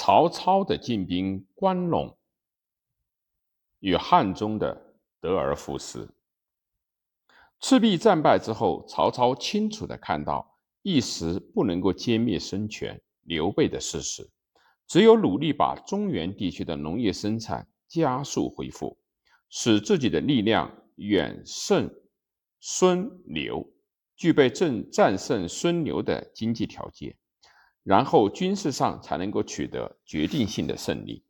曹操的进兵关陇与汉中的得而复失。赤壁战败之后，曹操清楚的看到一时不能够歼灭孙权、刘备的事实，只有努力把中原地区的农业生产加速恢复，使自己的力量远胜孙刘，具备正战胜孙刘的经济条件。然后军事上才能够取得决定性的胜利。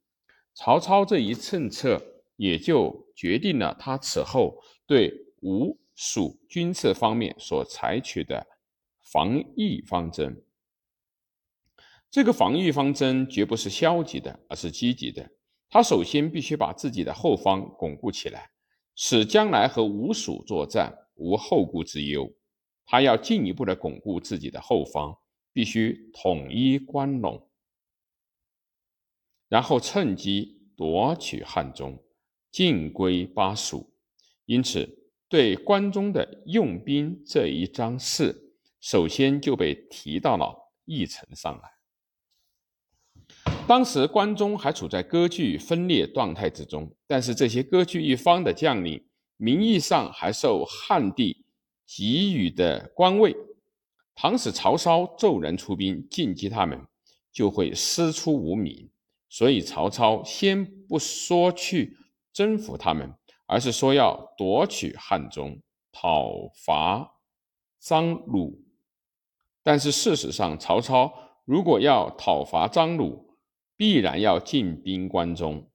曹操这一政策也就决定了他此后对吴蜀军事方面所采取的防御方针。这个防御方针绝不是消极的，而是积极的。他首先必须把自己的后方巩固起来，使将来和吴蜀作战无后顾之忧。他要进一步的巩固自己的后方。必须统一关陇，然后趁机夺取汉中，进归巴蜀。因此，对关中的用兵这一章事，首先就被提到了议程上来。当时关中还处在割据分裂状态之中，但是这些割据一方的将领，名义上还受汉帝给予的官位。倘使曹操骤然出兵进击他们，就会师出无名。所以曹操先不说去征服他们，而是说要夺取汉中，讨伐张鲁。但是事实上，曹操如果要讨伐张鲁，必然要进兵关中，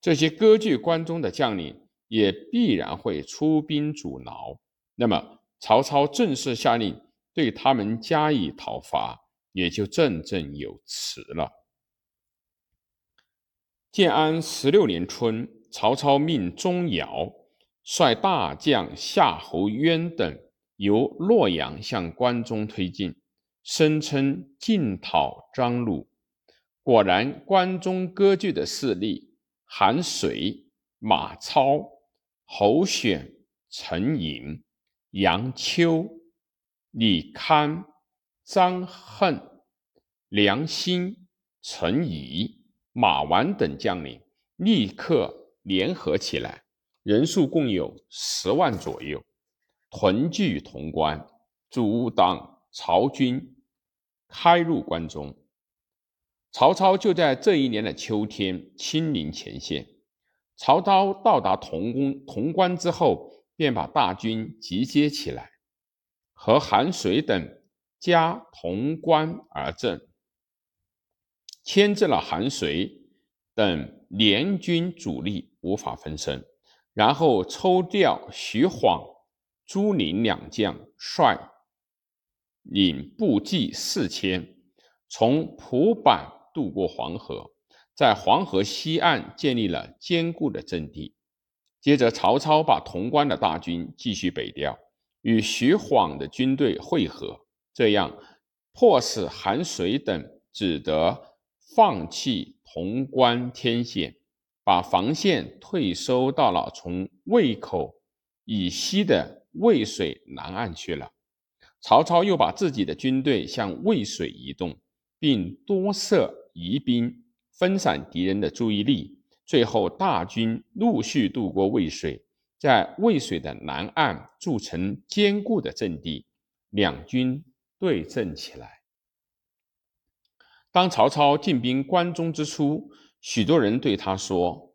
这些割据关中的将领也必然会出兵阻挠。那么，曹操正式下令。对他们加以讨伐，也就振振有词了。建安十六年春，曹操命钟繇率大将夏侯渊等由洛阳向关中推进，声称进讨张鲁。果然，关中割据的势力韩遂、马超、侯选、陈寅、杨秋。李堪、张恨、梁兴、陈仪、马玩等将领立刻联合起来，人数共有十万左右，屯聚潼关，阻挡曹军开入关中。曹操就在这一年的秋天亲临前线。曹操到达潼关潼关之后，便把大军集结起来。和韩遂等加潼关而阵，牵制了韩遂等联军主力无法分身，然后抽调徐晃、朱灵两将，率领部骑四千，从蒲坂渡过黄河，在黄河西岸建立了坚固的阵地。接着，曹操把潼关的大军继续北调。与徐晃的军队会合，这样迫使韩遂等只得放弃潼关天险，把防线退收到了从渭口以西的渭水南岸去了。曹操又把自己的军队向渭水移动，并多设疑兵，分散敌人的注意力。最后，大军陆续渡过渭水。在渭水的南岸筑成坚固的阵地，两军对阵起来。当曹操进兵关中之初，许多人对他说：“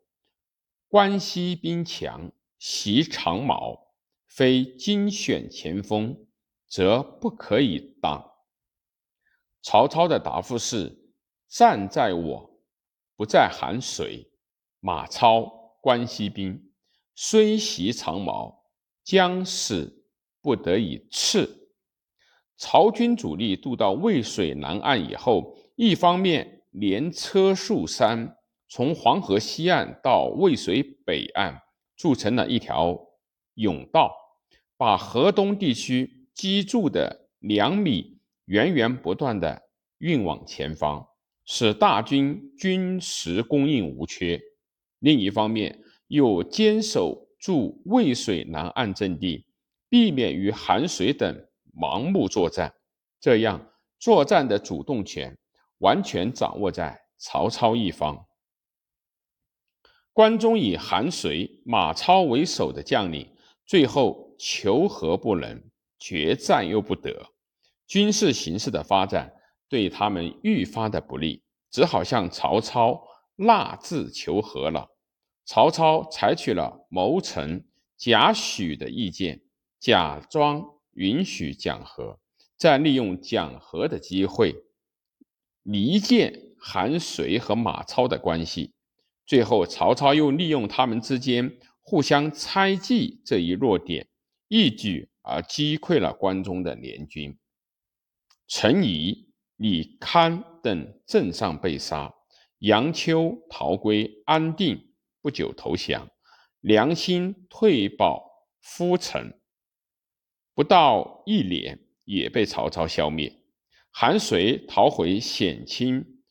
关西兵强，袭长矛，非精选前锋，则不可以挡。”曹操的答复是：“战在我，不在韩水、马超、关西兵。”虽袭长矛，将死不得已刺。曹军主力渡到渭水南岸以后，一方面连车数山，从黄河西岸到渭水北岸筑成了一条甬道，把河东地区积筑的粮米源源不断的运往前方，使大军军食供应无缺。另一方面，又坚守住渭水南岸阵地，避免与韩遂等盲目作战。这样作战的主动权完全掌握在曹操一方。关中以韩遂、马超为首的将领，最后求和不能，决战又不得，军事形势的发展对他们愈发的不利，只好向曹操纳字求和了。曹操采取了谋臣贾诩的意见，假装允许讲和，再利用讲和的机会离间韩遂和马超的关系。最后，曹操又利用他们之间互相猜忌这一弱点，一举而击溃了关中的联军。陈仪、李堪等镇上被杀，杨秋逃归安定，不久投降。梁兴退保夫城，不到一年也被曹操消灭。韩遂逃回显亲，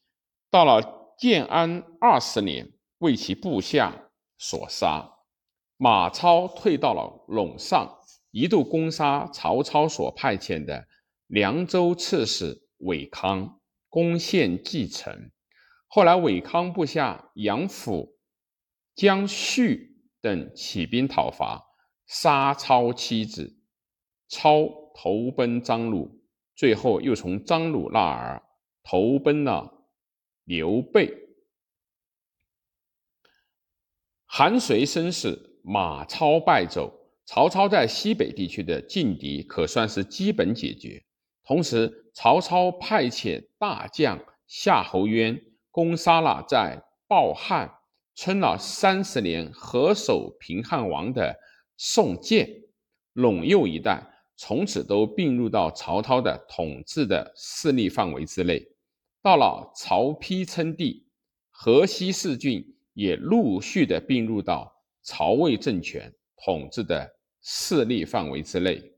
到了建安二十年。为其部下所杀，马超退到了陇上，一度攻杀曹操所派遣的凉州刺史韦康，攻陷蓟城。后来，韦康部下杨府、姜旭等起兵讨伐，杀超妻子，超投奔张鲁，最后又从张鲁那儿投奔了刘备。韩遂身死，马超败走，曹操在西北地区的劲敌可算是基本解决。同时，曹操派遣大将夏侯渊攻杀了在抱汉称了三十年河首平汉王的宋建，陇右一带从此都并入到曹操的统治的势力范围之内。到了曹丕称帝，河西四郡。也陆续的并入到曹魏政权统治的势力范围之内。